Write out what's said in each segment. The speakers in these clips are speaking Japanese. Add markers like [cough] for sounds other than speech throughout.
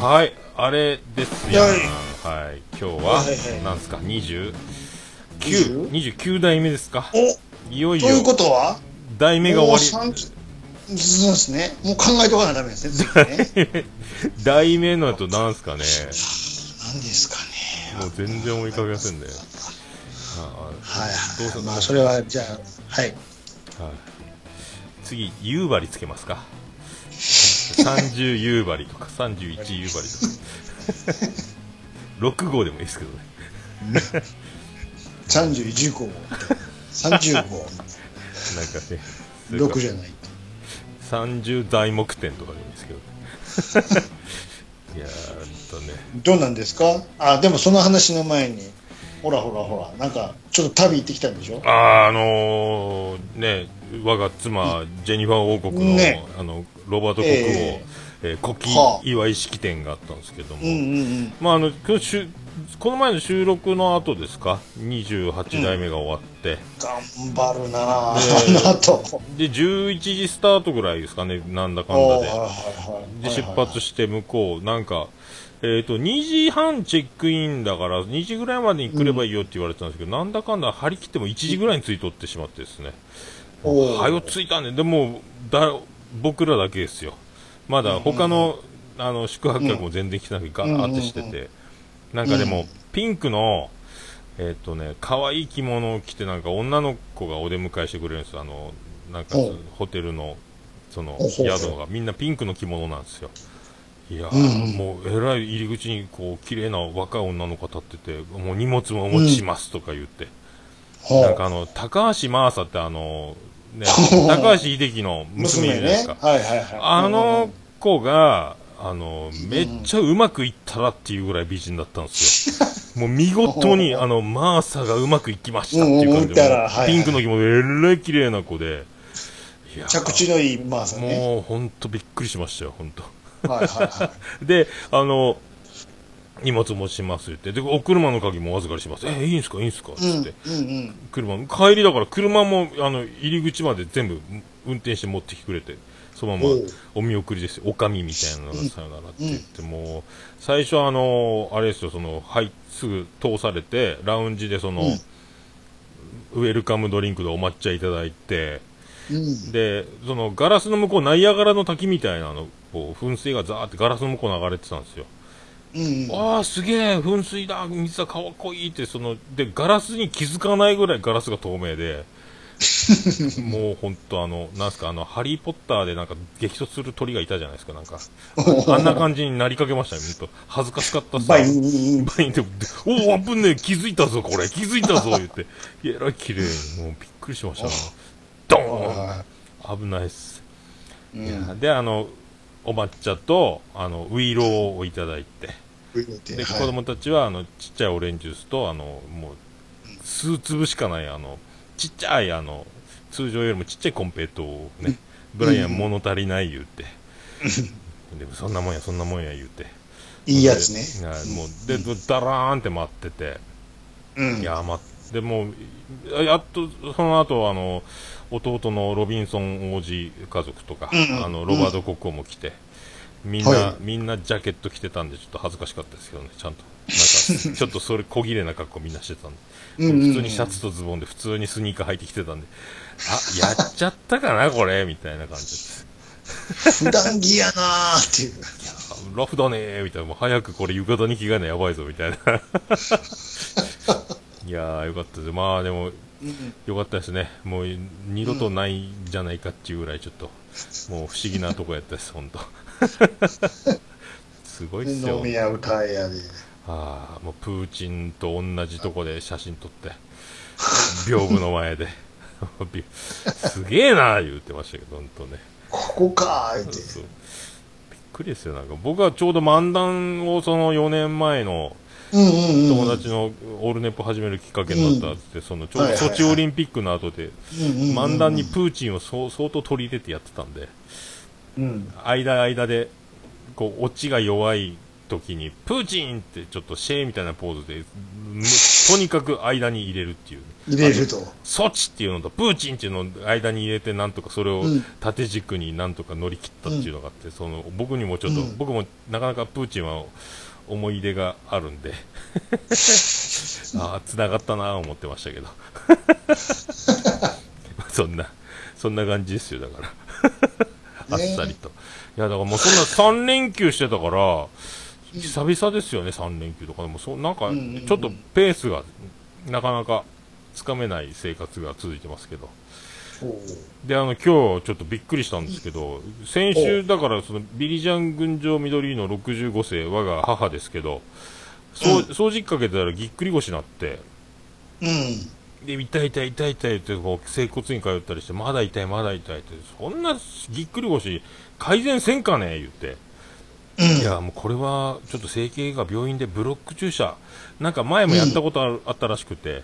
はい、あれですよ。はいはい、今日は、なんですか、29、20 29代目ですか？おいよいよという、ことは？代目が終わ30そうですね。もう考えとかなダメですね。次ねり、代目の後なんすかね？何ですかね。もう全然思い浮かびませんね。あはいどうせはい。まあ、それは、じゃあ、はい。はい、次、夕張つけますか？30夕張とか、31夕張とか。6号でもいいですけどね。30、15、30号、なんかね、6じゃない。30材木店とかでもいいですけど。いやー、とね。どうなんですか？あ、でもその話の前に、ほらほらほら、なんか、ちょっと旅行ってきたんでしょ？あー、あのー、ね、我が妻、ジェニファー王国の、ねあの、ロバート国王、ええー古希はあ祝い式典があったんですけども、うんうんうん。まあ、あの、今日しゅこの前の収録の後ですか、28代目が終わって、頑張るなあの後。で、11時スタートぐらいですかね、なんだかんだで。はいはいはいで、出発して向こう、なんか、えっ、と、2時半チェックインだから、2時ぐらいまでに来ればいいよって言われてたんですけど、なんだかんだ張り切っても1時ぐらいに着いとってしまってですね。はよ着いたね。でも、だ、僕らだけですよ。まだ他の、あの、宿泊客も全然来てなくて、ガーってしてて。なんかでも、ピンクの、えっ、とね、可愛い着物を着て、なんか女の子がお出迎えしてくれるんですよ。あの、なんかホテルの、その、宿が、みんなピンクの着物なんですよ。いやー、うんうんもう、えらい入り口に、こう、綺麗な若い女の子立ってて、もう荷物もお持ちしますとか言って。ほうなんかあの、高橋真麻ってあの、ね、[laughs] 高橋秀樹の娘いるじゃないですか。はいはいはい。あの子が、あの、めっちゃうまくいったらっていうぐらい美人だったんですよ。[laughs] もう見事に、あの、マーサがうまくいきましたっていう感じで、ピンクの着物えらい綺麗な子で、着地のいいマーサね。もうほんとびっくりしましたよ、ほんと。はいはいはい。[laughs] で、あの、荷物持ちしますって。で、お車の鍵もお預かりします。え、いいんすか？いいんすか？って。車、帰りだから車も、あの、入り口まで全部運転して持ってきてくれて、そのままお見送りですよ。おかみみたいなのがさよならって言って、もう、最初あの、あれですよ、その、はい、すぐ通されて、ラウンジでその、ウェルカムドリンクでお抹茶いただいて、うん。で、その、ガラスの向こう、ナイアガラの滝みたいなの、こう、噴水がザーってガラスの向こう流れてたんですよ。うん。ああ、すげえ、噴水だ、水だ、かっこいいって、その、で、ガラスに気づかないぐらいガラスが透明で、[laughs] もう本当あの、なんすか、あの、ハリーポッターでなんか激突する鳥がいたじゃないですか、なんか。あんな感じになりかけましたね、本当恥ずかしかったっすバイン。バインって、おお、危ねえ、気づいたぞ、これ、気づいたぞ、言って。えらい綺麗に、もうびっくりしましたね。ドーン危ないっす。ういやん。で、あの、お抹茶と、あの、ウイローをいただいて、で、はい。子供たちは、あの、ちっちゃいオレンジジュースと、あの、もう、数粒しかない、あの、ちっちゃい、あの、通常よりもちっちゃいコンペイトをね、ブライアン物足りない言うて、でもそんなもんや、そんなもんや言うて。いいやつね。はいもう、で、ダラーンって待ってて、うん。いや、待って、もう、やっと、その後、あの、弟のロビンソン王子家族とか、うん。あの、ロバート国王も来て、みんな、はいみんなジャケット着てたんで、ちょっと恥ずかしかったですけどね、ちゃんと。なんか、[laughs] ちょっとそれ小切れな格好みんなしてたんで。普通にシャツとズボンで、普通にスニーカー履いてきてたんで、あ、やっちゃったかな、これ、みたいな感じです。普段着やなーっていう。あラフだねー、みたいな。もう早くこれ浴衣に着替えなやばいぞ、みたいな。[laughs] いやー、よかったです。まあ、でも、よかったですね。もう、二度とないんじゃないかっていうぐらい、ちょっと、もう不思議なとこやったです、ほんと。[laughs] すごいっすよ飲。み屋歌えやで。ああ、もうプーチンと同じとこで写真撮って、屏風の前で。び [laughs] すげえなー言ってましたけど、ほんとね。ここかーって。そうびっくりですよ。なんか僕はちょうど漫談をその4年前の。友達のオールネポ始めるきっかけになったって、そのちょうどソチオリンピックの後で、漫談にプーチンを相当取り入れてやってたんで、うん。間間で、こう、オチが弱い時に、プーチンってちょっとシェーみたいなポーズで、むとにかく間に入れるっていう。入れると。措置っていうのとプーチンっていうのを間に入れてなんとかそれをうん縦軸になんとか乗り切ったっていうのがあって、その僕にもちょっと、うん僕もなかなかプーチンは思い出があるんで [laughs] ああ繋がったなあ思ってましたけど [laughs] そんなそんな感じですよだからあっさりと、いやだからもうそんな3連休してたから久々ですよね3連休とかでも。そうなんかちょっとペースがなかなかつかめない生活が続いてますけど。であの今日ちょっとびっくりしたんですけど先週だからそのビリジャン群青緑の65世我が母ですけどそう掃除機かけたらぎっくり腰になって。うん。で痛い痛い痛い痛いってこう整骨院通ったりしてまだ痛いまだ痛いってそんなぎっくり腰改善せんかね言って。うん。いやもうこれはちょっと整形が病院でブロック注射。なんか前もやったことあるあったらしくて。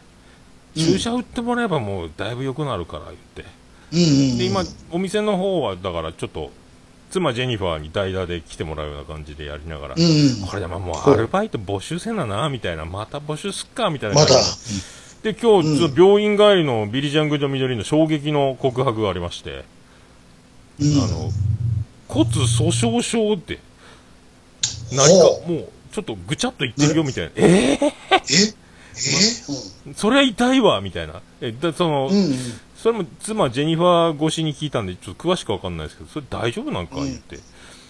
注射打ってもらえばもうだいぶ良くなるから言って。うんうん。で今お店の方はだからちょっと妻ジェニファーに代打で来てもらうような感じでやりながら、うんうん。これでももうアルバイト募集せななみたいな。また募集すっかみたいなまたで今日、ちょっと病院帰りのビリジャングジョ緑の衝撃の告白がありまして、うん。あの骨粗鬆症って何かほもうちょっとぐちゃっと言ってるよみたいな、ええ？え？ー、それは痛いわみたいな。えだその、うん。うん。それも妻ジェニファー越しに聞いたんでちょっと詳しくわかんないですけどそれ大丈夫なんか？言って、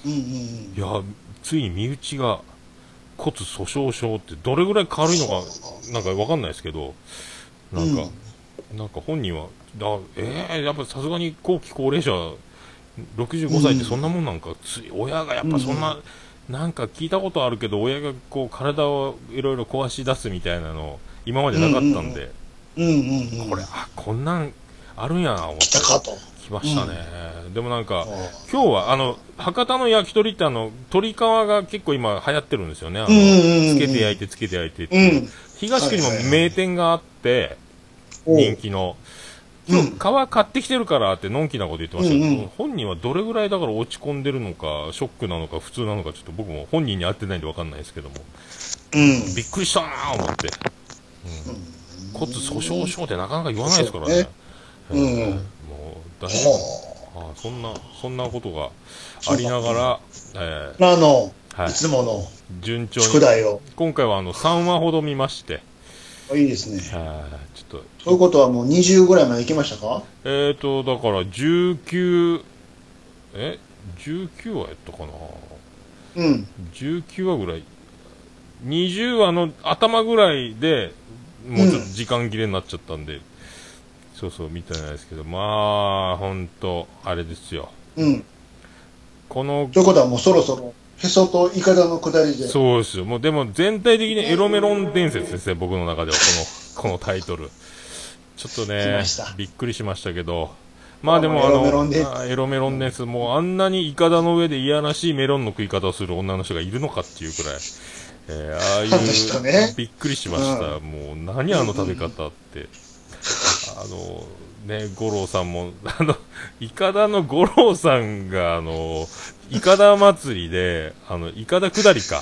うん。うんうん。いやついに身内が骨粗鬆症ってどれぐらい軽いのかなんかわかんないですけどなんか、なんか本人はだえー、やっぱさすがに後期高齢者65歳ってそんなもんなんか、つい親がやっぱそんな、なんか聞いたことあるけど親がこう体をいろいろ壊し出すみたいなの今までなかったんで、うんうんうん。これあこんなんあるんやな思って来たかと。来ましたね、でもなんかあ。今日はあの博多の焼き鳥ってあの鶏皮が結構今流行ってるんですよね。あの、うんうんうんうん。つけて焼いてつけて焼いてっていう、うん東区にも名店があって、人気の。うん。今日皮買ってきてるからってのんきなこと言ってましたけど、うんうん。本人はどれぐらいだから落ち込んでるのかショックなのか普通なのかちょっと僕も本人に会ってないんで分かんないですけども。うん。びっくりしたなぁ思って、うん。骨粗鬆症ってなかなか言わないですからね。そうね。うん。えーもう大変はあ。そんなそんなことがありながら、えあ。あの、はい。いつものー順調に。宿題を。今回はあの3話ほど見まして、いいですね。あーちょっと。そういうことはもう20ぐらいまで行きましたか？えーとだから19え？19話やったかな？うん。19話ぐらい。20話の頭ぐらいでもうちょっと時間切れになっちゃったんで、そうそうみたいなんですけど。まあ本当あれですよ。うん。このということはもうそろそろ、へそとイカダの下りで。そうですよ。もうでも全体的にエロメロン伝説ですね僕の中では。この [laughs] このタイトル。ちょっと来ねびっくりしましたけど。まあでもあのあエロメロンです。もうあんなにイカダの上でいやらしいメロンの食い方をする女の人がいるのかっていうくらい、えーああいうびっくりしました、もう何あの食べ方って、あのね五郎さんもあのイカダの五郎さんがあのイカダ祭りであのイカダ下りか。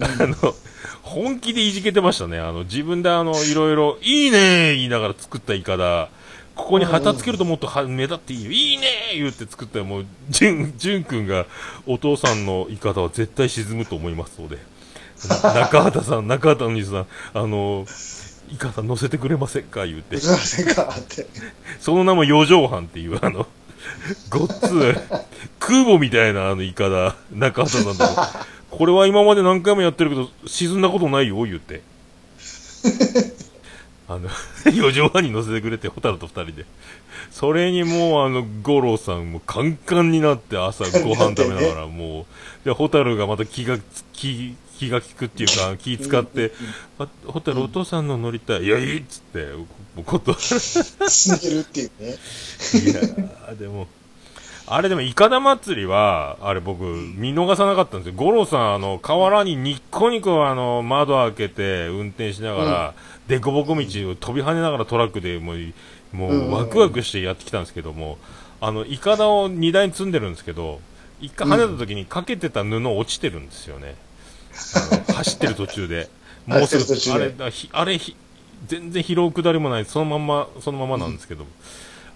あの本気でいじけてましたね。あの自分であのいろいろいいね言いながら作ったイカダここに旗つけるともっとは目立っていいよ。いいね言って作ったらもうじゅんじゅんくんがお父さんのイカダは絶対沈むと思いますので。中畑さん中畑の兄さんあのイカダ乗せてくれませんか？言ってすいませんか？って。その名も四畳半っていう、あの、ごっつい、空母みたいなあのイカだ、中畑さんと。これは今まで何回もやってるけど、沈んだことないよ、言って。あの、四畳半に乗せてくれて、ホタルと二人で。それにもう、あの、五郎さんもカンカンになって朝ご飯食べながら、もう、で、ホタルがまた気が、気、気が利くっていうか、気使って、あホタルお父さんの乗りたい。いや、いいっつって、断る。死んでるっていうね。いやーでも、あれでも、イカダ祭りは、あれ僕、見逃さなかったんですよ。五郎さん、あの、河原にニッコニコ、あの、窓開けて、運転しながら、でこぼこ道を飛び跳ねながらトラックでもう、もうんうんう、ワクワクしてやってきたんですけども、あの、イカダを荷台に積んでるんですけど、一回跳ねた時にかけてた布落ちてるんですよね。あの走ってる途中で。もうすぐ、あれ、だひあれひ、全然疲労下りもない、そのまんま、そのままなんですけど、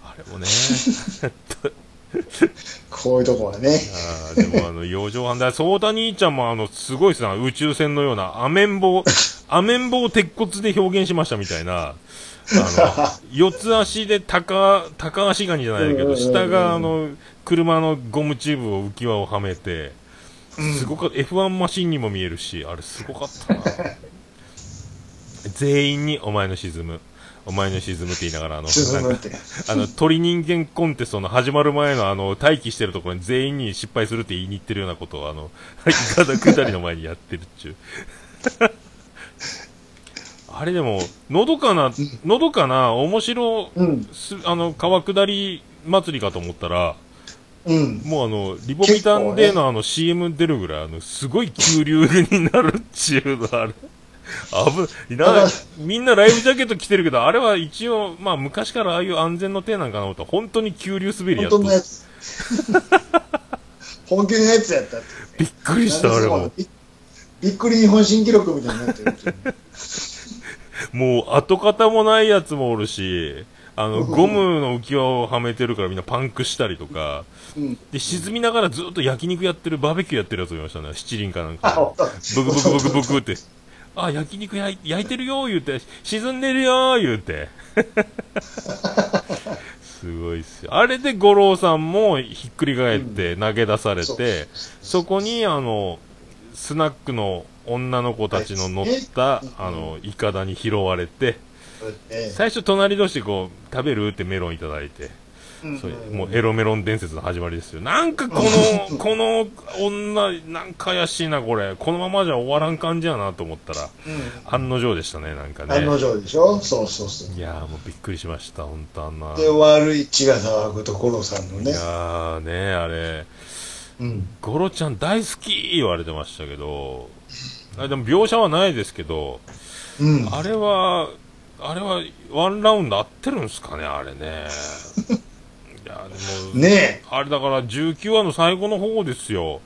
あれもね、[laughs] [laughs] こういうとこはね。あーでもあの、洋上反対、ソータ兄ちゃんもあの、すごいですね、宇宙船のような、アメンボ、[laughs] アメンボを鉄骨で表現しましたみたいな、あの、四つ足で高、高足ガニじゃないけど、うんうんうんうん。下があの、車のゴムチューブを浮き輪をはめて、すごかった、F1 マシンにも見えるし、あれすごかったな。[laughs] 全員にお前の沈む。お前の沈むって言いながら、あの。あの、鳥人間コンテストの始まる前のあの、待機してるところに全員に失敗するって言いに行ってるようなことを、あの、イカダ下りの前にやってるっちゅう。[laughs] あれでも、のどかな、のどかな、面白、うん。すあの、川下り祭りかと思ったら、うん。もうあの、リボビタンでのあの CM 出るぐらい、あの、すごい急流になるっちゅうの、[laughs] あれ。危なみんなライフジャケット着てるけど、あれは一応、まあ昔からああいう安全の手なんかなと本当に急流滑りやっと本当のやつ。本気のやつやったって。びっくりした、あれも。びびっくり日本新記録みたいになってる。[laughs] もう跡形もないやつもおるし、あの、ゴムの浮き輪をはめてるからみんなパンクしたりとか、うん。で、沈みながらずっと焼肉やってる、バーベキューやってるやつもいましたね。七輪かなんあ、か。ブクブクブクブクって。あ、焼肉焼いてるよ言うて、沈んでるよ言うて。すごいっすよ。あれで五郎さんもひっくり返って投げ出されて、そこにあの、スナックの女の子たちの乗った、うんあの、イカダに拾われて、え最初隣同士でこう、食べるってメロンいただいて、えそれもうエロメロン伝説の始まりですよ。なんかこの、[laughs] この女、なんか怪しいな、これ。このままじゃ終わらん感じやなと思ったら、うん。案の定でしたね、なんか案のね。定でしょ？そうそうそう。いやーもうびっくりしました、本当あんな。で、悪い血が騒ぐところさんのねいや。ーね、あれ、うん。ゴロちゃん大好き言われてましたけど、あれでも描写はないですけど、うん。あれは、あれはワンラウンド合ってるんですかね、あれね。[laughs] いやでも、ねあれだから19話の最後の方ですよ。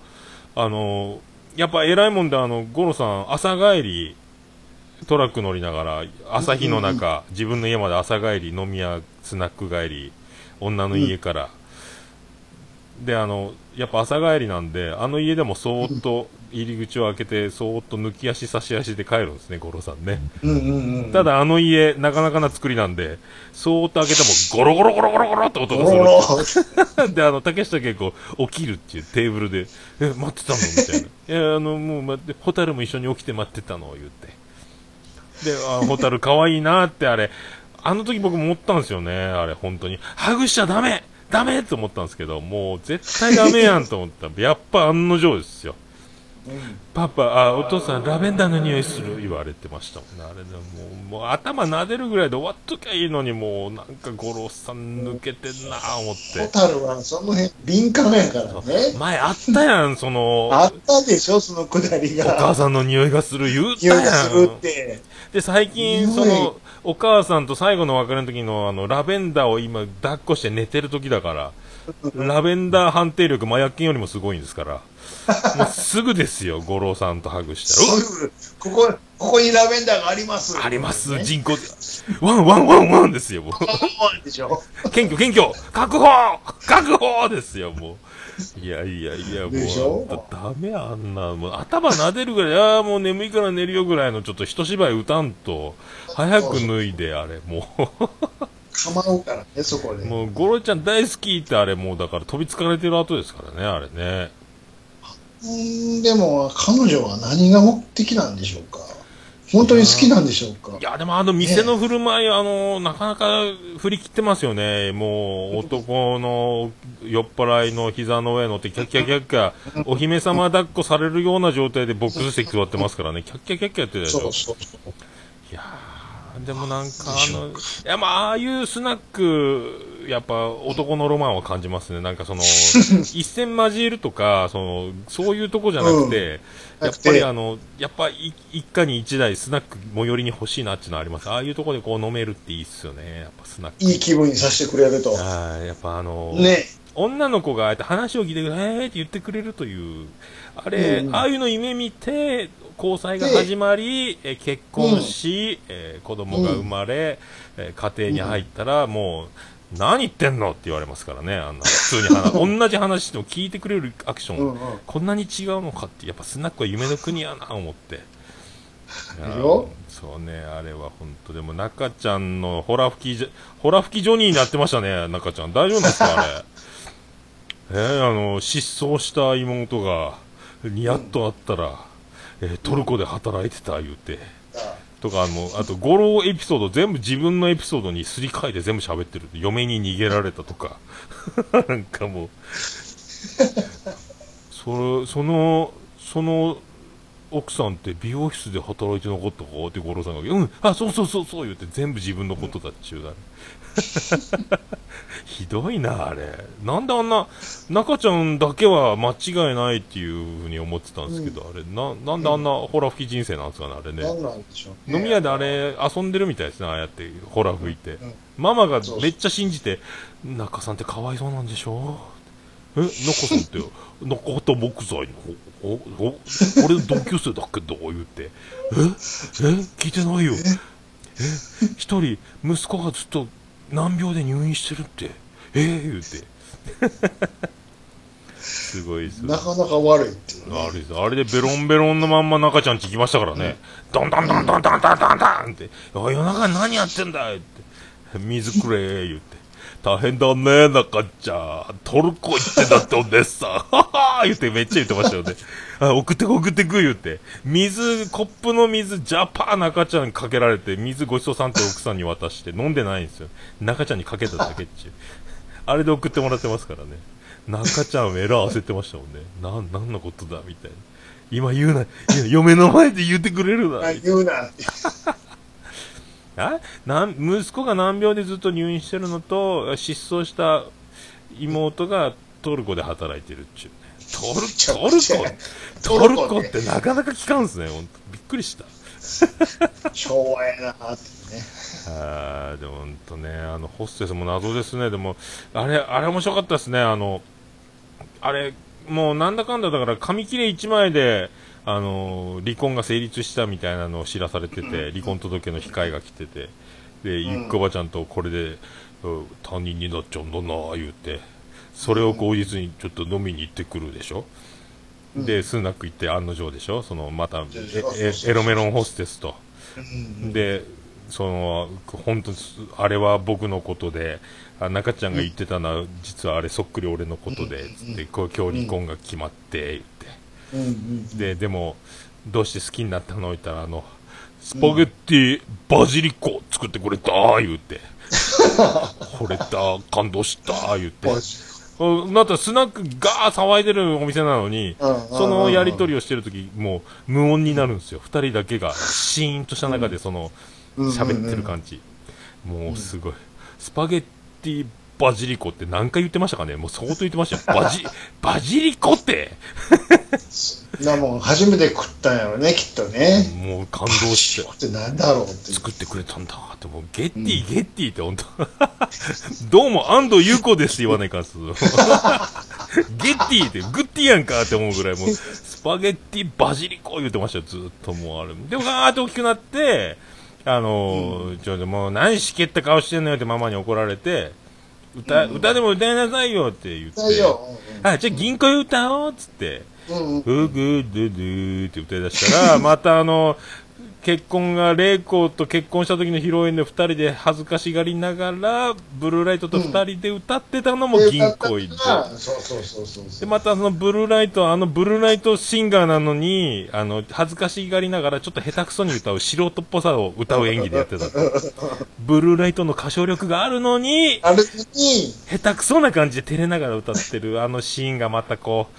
あの、やっぱ偉いもんで、あの、ゴロさん、朝帰り、トラック乗りながら、朝日の中、自分の家まで朝帰り、飲み屋、スナック帰り、女の家から。で、あの、やっぱ朝帰りなんで、あの家でもそーっと入り口を開けて、そーっと抜き足差し足で帰るんですね、ゴロさんね。うんうんうん。ただあの家、なかなかな作りなんで、そーっと開けてもゴロゴロゴロゴロゴロって音ゴがロする。[laughs] で、あの、竹下結構起きるっていうテーブルで、え、待ってたのみたいな。いや、あの、もう待って、ホタルも一緒に起きて待ってたの言って。で、あ、ホタル可愛いなってあれ、あの時僕も思ったんですよね、あれ、本当に。ハグしちゃダメダメって思ったんですけど、もう絶対ダメやんと思ったら、やっぱ案の定ですよ。パパ、あ、お父さん、ラベンダーの匂いする言われてましたもんね。あれでもう、もう頭撫でるぐらいで終わっときゃいいのに、もう、なんか五郎さん抜けてんなぁ思って。ホタルはその辺敏感やからね。前あったやん、その、あったでしょ、そのくだりお母が。さんの匂いがする言うたやん。て。で、最近、その、お母さんと最後の別れの時の、あの、ラベンダーを今、抱っこして寝てる時だから、ラベンダー判定力、麻薬犬よりもすごいんですから、もうすぐですよ、五郎さんとハグしたら。ここ、ここにラベンダーがあります。あります、ね。人工、ワンワンワンワンですよ、もう。でしょ。謙虚、謙虚確保確保ですよ、もう。いやいやいや、もう、だダメやあんな、もう頭撫でるぐらい、ああ、もう眠いから寝るよぐらいの、ちょっと一芝居歌んと、早く脱いで、あれ、も構うからね、そこう、で。もう、ゴロちゃん大好きってあれ、もう、だから飛びつかれてる後ですからね、あれね。うん、でも、彼女は何が目的なんでしょうか？本当に好きなんでしょうか？い。や、でもあの店の振る舞い、あの、なかなか振り切ってますよね。もう、男の酔っ払いの膝の上乗って、キャッキャキャッキャ、お姫様抱っこされるような状態でボックス席座ってますからね。キャッキャキャッキャやってるでしょ。そうそうそう。いやー、でもなんかあの、いや、まあ、ああいうスナック、やっぱ男のロマンを感じますね。なんかその、[laughs] 一戦交えるとか、その、そういうとこじゃなくて、うんやっぱりあの、やっぱい一家に一台スナック最寄りに欲しいなっていうのはあります。ああいうとこでこう飲めるっていいっすよね。やっぱスナック。いい気分にさせてくれると。はい、やっぱあの、ね。女の子がああやって話を聞いてくれ、えーって言ってくれるという、あれ、うんああいうの夢見て、交際が始まり、え結婚し、えー子供が生まれ、えー家庭に入ったら、もう、何言ってんのって言われますからね、あんな、普通に話、[laughs] 同じ話しても聞いてくれるアクション、うんうんこんなに違うのかって、やっぱスナックは夢の国やな、思って。そうね、あれは本当でも中ちゃんのホラ吹きじゃ、ホラ吹きジョニーになってましたね、中ちゃん。大丈夫なんですか、あれ？[laughs] えー、あの、失踪した妹が、にやっと会ったら、えートルコで働いてた、言うて。とか、あの、あと、五郎エピソード、全部自分のエピソードにすり替えて全部喋ってる。嫁に逃げられたとか。[laughs] なんかもう、そ、その、その、奥さんって美容室で働いてなかったかって五郎さんが、うん、あ、そうそうそうそう言って全部自分のことだっちゅうだね。[laughs] ひどいな、あれ。なんであんな、中ちゃんだけは間違いないっていうふうに思ってたんですけど、あれ、な、なんであんなホラ吹き人生なんですかね、あれね。飲み屋であれ遊んでるみたいですね、ああやってホラ吹いて。うんママがめっちゃ信じて、中さんってかわいそうなんでしょ？え、中さんって、中畑木材の、お、お、俺同級生だけ？ど、言って。ええ聞いてないよ。え？一人、息子がずっと難病で入院してるって？ええー、言うて。すごいです。なかなか悪いっていう、ね、悪いです。あれでベロンベロンのまんま中ちゃんち行きましたからね、うん、どんどんどんどんどんどんどんって「夜中何やってんだ」って「水くれ」言って。大変だね、中ちゃん。トルコ行ってだってお姉さん。[laughs] ははー言ってめっちゃ言ってましたよね。あ送ってく送ってく言って。水、コップの水、ジャパー中ちゃんにかけられて、水ごちそうさんって奥さんに渡して飲んでないんですよ。中ちゃんにかけただけっちゅう。あれで送ってもらってますからね。中ちゃんエラー焦ってましたもんね。なん、なんのことだみたいな。今言うな、いや嫁の前で言ってくれるな。[laughs] 言うな。あなん息子が難病でずっと入院してるのと、失踪した妹がトルコで働いてるっちゅうね。トルトルコ？トトルコってなかなか聞かんすね、ほんと。びっくりした。昭和やなってね。でもほんとね、あの、ホステスも謎ですね。でも、あれ、あれ面白かったですね。あの、あれ、もうなんだかんだだから紙切れ1枚で、あの、離婚が成立したみたいなのを知らされてて、離婚届の控えが来てて、で、ゆっこばちゃんとこれで、うん他人になっちゃうんだな言うて、それを口実にちょっと飲みに行ってくるでしょ？で、スナック行って案の定でしょ？その、また、エロメロンホステスと。うんで、その、本当あれは僕のことで、あ中ちゃんが言ってたのは、実はあれそっくり俺のことで、つって、今日離婚が決まって。うんうんで、でも、どうして好きになったの？言ったら、あの、スパゲッティバジリコ作ってくれた言うて。[laughs] 惚れた、感動した、言って。うんなったらスナックがー騒いでるお店なのに、そのやりとりをしてるとき、もう無音になるんですよ。二人だけがシーンとした中でその、うん喋ってる感じ。もうすごい。スパゲッティバジリコって何回言ってましたかね？もう相当言ってましたよ。バジ、[laughs] バジリコって [laughs] なもん初めて食ったんやろね、きっとね。もう感動して。ってなんだろうって。作ってくれたんだって、もう、ゲッティ、[laughs] ゲッティって本当どうも、安藤優子ですって言わないかんす。ゲッティって、グッティやんかって思うぐらい、もう、スパゲッティバジリコ言ってましたよ、ずっともうあれ。でも、ガーッと大きくなって、あのーちょ、でもう、何しけった顔してんのよってママに怒られて、歌、歌でも歌いなさいよって言って。大丈あ、じゃあ銀行歌おうっつって。夫。うんうん。ふぐドゥドゥって歌い出したら、またあの、結婚が、玲子と結婚した時の披露宴で二人で恥ずかしがりながら、ブルーライトと二人で歌ってたのも銀行員で。で、う。またそのブルーライト、あのブルーライトシンガーなのに、あの、恥ずかしがりながらちょっと下手くそに歌う素人っぽさを歌う演技でやってた。[laughs] ブルーライトの歌唱力があるのに、あるに、下手くそな感じで照れながら歌ってるあのシーンがまたこう、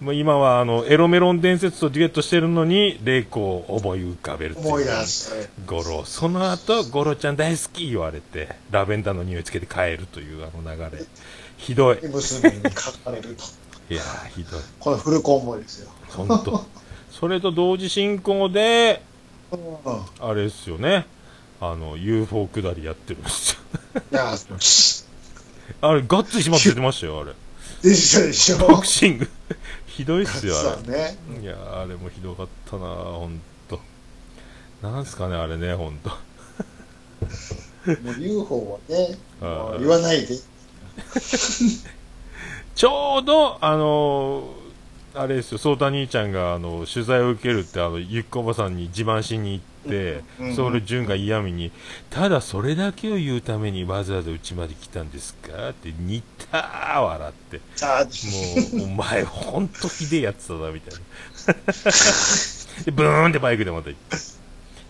もう今はあの、エロメロン伝説とデュエットしてるのに、玲子を思い浮かべるって思い出す。ゴロ。その後、ゴロちゃん大好き言われて、ラベンダーの匂いつけて帰るというあの流れ。ひどい。娘に書かれると。いやー、ひどい。このフルコンボですよ。ほんと。それと同時進行で、うん。あれですよね。あの、UFO 下りやってるんですよ。いや、[laughs] あれ、ガッツリしまっててましたよ、あれ。でしょでしょ。ボクシングひどいっすよあそうね。れいやーあれもひどかったなほんとなんすかねあれねほんともう UFO はね、[laughs] 言わないで。[laughs] ちょうどあのーあれですよ、ソータ兄ちゃんがあの取材を受けるって、あのゆっこおばさんに自慢しに行っそれ、純が嫌味に、ただそれだけを言うためにわざわざうちまで来たんですか？って、似たー笑って、もう、お前、ほんとひでえやつだな、みたいな。で、ブーンってバイクでまた行って。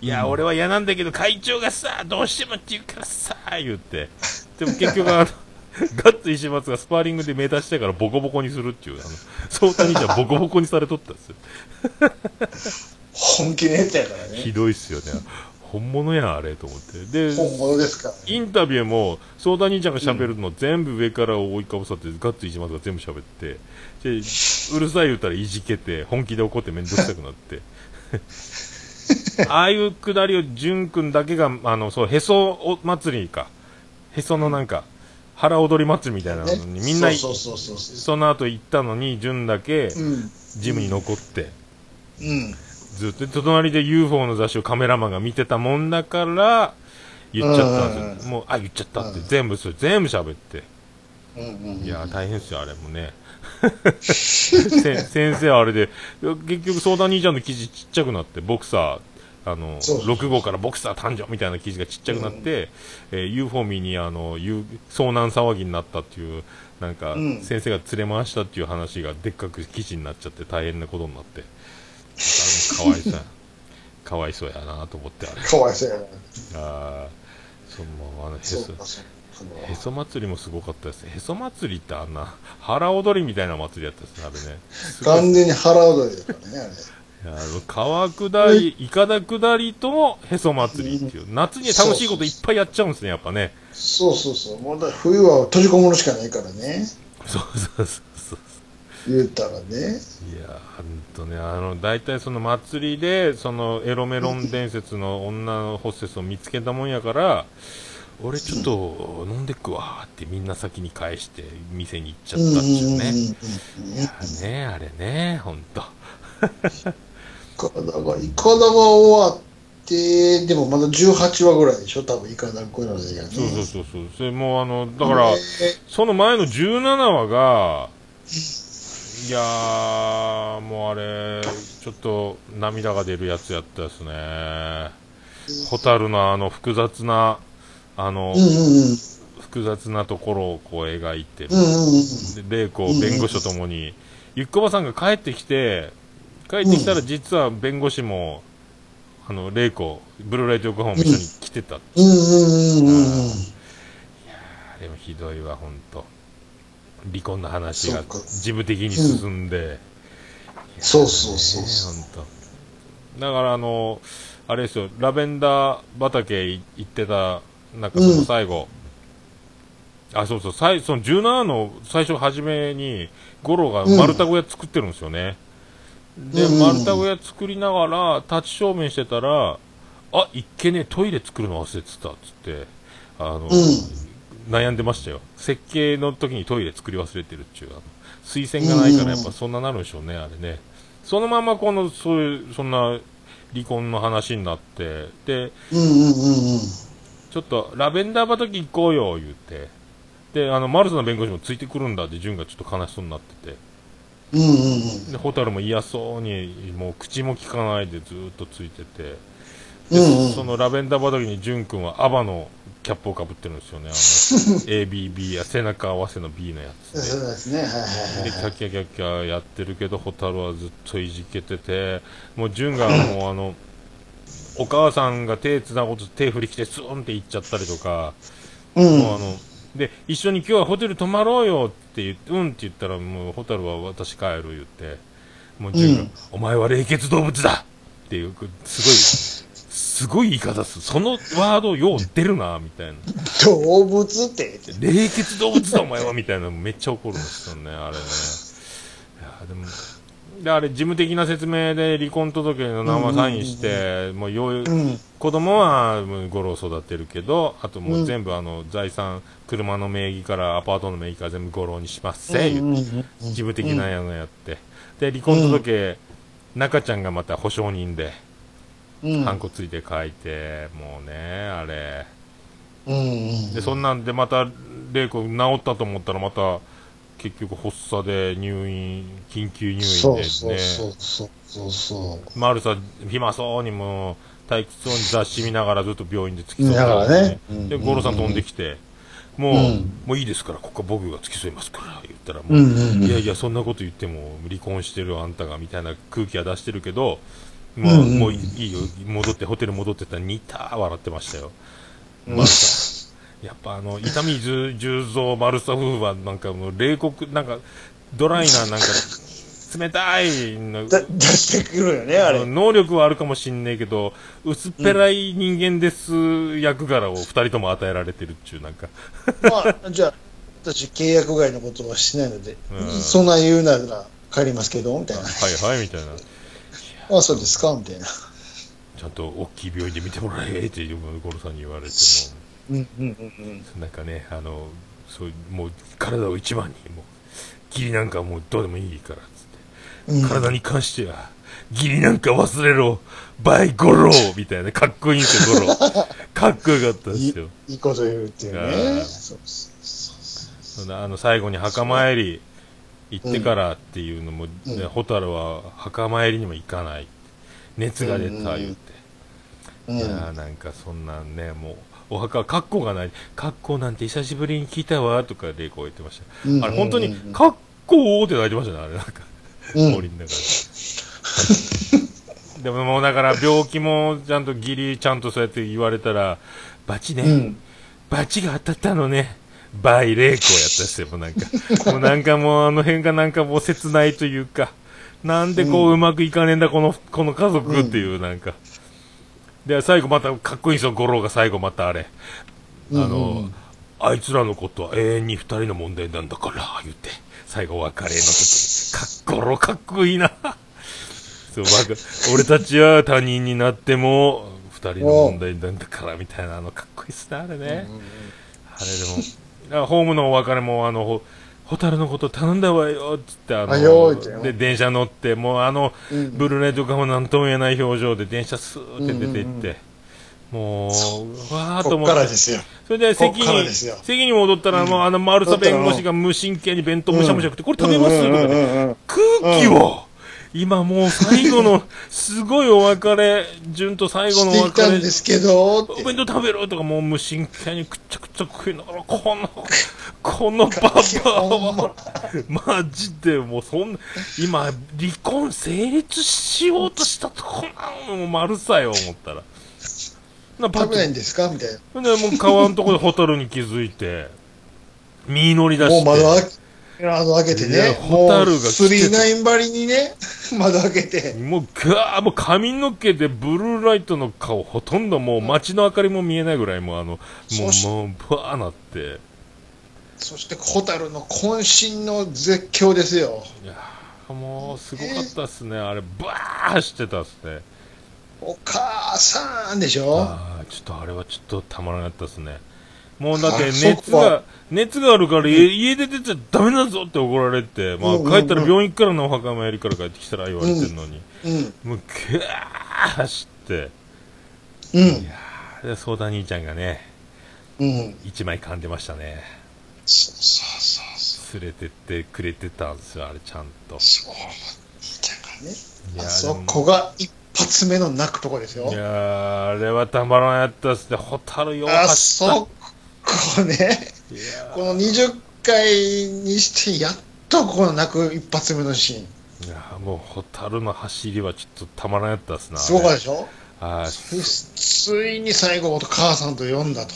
いや、俺は嫌なんだけど、会長がさ、どうしてもって言うからさ、言って。でも結局、あの、ガッツ石松がスパーリングで目指してからボコボコにするっていう、あの、相対にじゃボコボコにされとったんですよ。本気のやつやからひね。どいっすよね。本物やん、あれ、と思って。で、本物ですから。インタビューも、相談兄ちゃんが喋るの全部上から覆いかぶさって、ガッツ石松が全部喋って、で、うるさい言ったらいじけて、本気で怒ってめんどくさくなって。[laughs] ああいうくだりを、淳くんだけが、あの、そう、へそ祭りか。へそのなんか、腹踊り祭りみたいなのに、ねみんな、その後行ったのに、淳だけ、うん。ジムに残って、うん。ずっと、で隣で UFO の雑誌をカメラマンが見てたもんだから、言っちゃったんですよ。もう、あ、言っちゃったって、全部、それ全部喋って。いやー、大変ですよ、あれもね。[laughs] せ先生はあれで、結局、相談兄ちゃんの記事ちっちゃくなって、ボクサー、あの、そう。そうそう6号からボクサー誕生みたいな記事がちっちゃくなって、えー、UFO 見に、あの、ゆ遭難騒ぎになったっていう、なんか、うん。先生が連れ回したっていう話がでっかく記事になっちゃって大変なことになって、[laughs] かわいそうや。かわいそうやなと思って、あれ。かわいそうやな。ああ、その、あの、へそ。へそ祭りもすごかったですね。へそ祭りってあんな、腹踊りみたいな祭りやったですね、あれね。完全に腹踊りだからね、あれ。川下り、いかだ下りとへそ祭りっていう、夏に楽しいこといっぱいやっちゃうんですね、やっぱね。そうそうそう。もうだ冬は閉じこもるしかないからね。そうそうそう言ったらね。いやほんとね、あの、大体その祭りで、そのエロメロン伝説の女のホステスを見つけたもんやから、俺ちょっと飲んでくわーってみんな先に返して店に行っちゃったっちゅうね。いやね、あれね、ほんと。イカダが、イカダが終わって、でもまだ18話ぐらいでしょ？多分イカダぐらいだよね。そうそうそうそう。それもうあの、だから、えその前の17話が、いやー、もうあれ、ちょっと涙が出るやつやったですね。ホタルのあの複雑な、あの、ーうんうんうん。複雑なところをこう描いてる。うんうんうん。で、玲子、弁護士とともに、ゆっこばさんが帰ってきて、帰ってきたら実は弁護士も、あの、玲子、ブルーライト横浜も一緒に来てた。うんうんうんうんうん。あれもひどいわ、ほんと。離婚の話が事務的に進んで。そうそうそうそう。ほんと。だからあの、あれですよ、ラベンダー畑い行ってた、なんかその最後、あ、そうそう、最その17の最初初めに、五郎が丸太小屋作ってるんですよね。で、うん丸太小屋作りながら、立ち正面してたら、あ、いっけねえ、トイレ作るの忘れてた、つって、あの、うん。悩んでましたよ。設計の時にトイレ作り忘れてるっていう、あの水栓がないからやっぱそんななるんでしょうね、あれね。そのままこの、そういう、そんな離婚の話になって、で。ちょっとラベンダー畑行こうよ、言って。で、あの、マルスの弁護士もついてくるんだって、純がちょっと悲しそうになってて。うんうんうん。で、ホタルも嫌そうに、もう口も利かないでずーっとついてて。でうんうんそのラベンダー畑に純くんはアバのキャップをかぶってるんですよね。ABB [laughs] や背中合わせの B のやつで。そうですね。はいはいはいで、キャッキャキャッキャやってるけど、ホタルはずっといじけてて、もう、純がもうあの、お母さんが手繋ごうと手振りきてスーンって行っちゃったりとか、うん。もうあの、で、一緒に今日はホテル泊まろうよって言って、うんって言ったら、もう、ホタルは私帰る言って、もう、純が、うんお前は冷血動物だっていう、すごい、すごい言い方する。そのワードよう出るな、みたいな。動物って。冷血動物だお前はみたいなのめっちゃ怒るんですよね、あれね。いやでも、で、あれ、事務的な説明で離婚届の生サインして、もうよう、うん。子供はもうゴロを育てるけど、あともう全部あの、財産、車の名義からアパートの名義から全部ゴロにしますせ、言って事務的なやのやって。で、離婚届、中ちゃんがまた保証人で、うん。ハンコついて書いて、もうね、あれ。うんうん。で、そんなんでまた、玲子治ったと思ったらまた、結局発作で入院、緊急入院でね。そうそうそうそうそうそう。マルサ、暇そうにも、退屈そうに雑誌見ながらずっと病院で付き添見ながらねで、うん五郎さん飛んできて、もう、うんもういいですから、ここは僕が付き添いますから、言ったらもう、うんうんうんいやいや、そんなこと言っても、離婚してるあんたが、みたいな空気は出してるけど、もう、うんうんもういいよ、戻って、ホテル戻ってったら、似た笑ってましたよ。うんマルサ。やっぱあの、伊丹十十三マルサ夫婦は、なんかもう、冷酷、なんか、ドライな、なんか、[laughs] 冷たいの、だ出してくるよね、あれ。能力はあるかもしんねえけど、薄っぺらい人間です役柄を二人とも与えられてるっちゅう、なんか。まあ、じゃあ、私、契約外のことはしないので、うんそんな言うなら帰りますけど、みたいな。はいはい、みたいな。あ、そうですか？みたいな。ちゃんと大きい病院で見てもらえって、ゴロさんに言われてうんうんうんも、なんかね、あの、そうもう、体を一番に、もう、義理なんかもうどうでもいいから、つって。うん。体に関しては、義理なんか忘れろ、バイゴローみたいな、かっこいいんですよ、ゴロ。[laughs] かっこよかったですよ。いいこと言うっていうあね。あの最後に墓参り行ってからっていうのも、ねうん蛍は墓参りにも行かない。熱が出た言って、そう。うん。いやーなんかそんなんねもうお墓格好がない。格好なんて久しぶりに聞いたわとかでこう言ってました、うん。あれ本当に格好って泣いてましたねあれ。なんか。うん。森の中ででももうだから病気もちゃんと義理ちゃんとそうやって言われたらバチね、うん。バチが当たったのね。バイレイコやったですよ、もうなんか。もうなんかもうあの辺がなんかもう切ないというか、なんでこううまくいかねえんだ、この、この家族っていうなんか。で、最後またかっこいいんですよ、五郎が最後またあれ。あの、あいつらのことは永遠に二人の問題なんだから、言って、最後お別れの時、かっころかっこいいな。そう、俺たちは他人になっても、二人の問題なんだから、みたいな、あの、かっこいいっすね、あれね。あれでも、あホームのお別れも、あの、ほホタルのこと頼んだわよ、つって、あの、で、電車乗って、もうあの、うん。ブルーレイとかもなんとも言えない表情で電車スーって出て行って、もう、わーっと思って。それで席に、席に戻ったら、もうあの、マルサ弁護士が無神経に弁当むしゃむしゃ食って、これ食べます？とかで、うん空気を、今もう最後の、すごいお別れ、順と最後のおしていた別れんですけど、っおて弁当食べろとかもう無神経にくっちゃくちゃ食いながら、この、このババアは、マジでもうそんな、今、離婚成立しようとしたとこなのも丸さよ、思ったら。なパッ食べないんですか？みたいな。で、もう川のとこでホタルに気づいて、身乗り出して。もう窓開けてね、ホタルが来てスリーナイン張りにね、[laughs] 窓開けて、もうガーもう髪の毛でブルーライトの顔ほとんどもう街の明かりも見えないぐらいもうあのもうもうバーなって。そしてホタルの渾身の絶叫ですよ。いやーもうすごかったっすね。あれバー走ってたっすね。お母さんでしょ？ああちょっとあれはちょっとたまらなかったっすねもうだってあ熱が熱があるから家家出てちゃダメだぞって怒られて、まあ、帰ったら病院からのお墓参りから帰ってきたら言われてるのに、うん。もうガー走ってうん。で相談兄ちゃんがねうん。一枚噛んでましたねそうそうそうそう。連れてってくれてたんですよ、あれちゃんと。そう。兄ちゃんがね。いやあそこが一発目の泣くとこですよい。やー、あれはたまらんやったっすね。ホタルようあ走った。そこね、この20回にして、やっとこの泣く一発目のシーン。ーいやーもうホタルの走りはちょっとたまらんやったっすな。すごかでしょ？あーついに最後、母さんと呼んだと。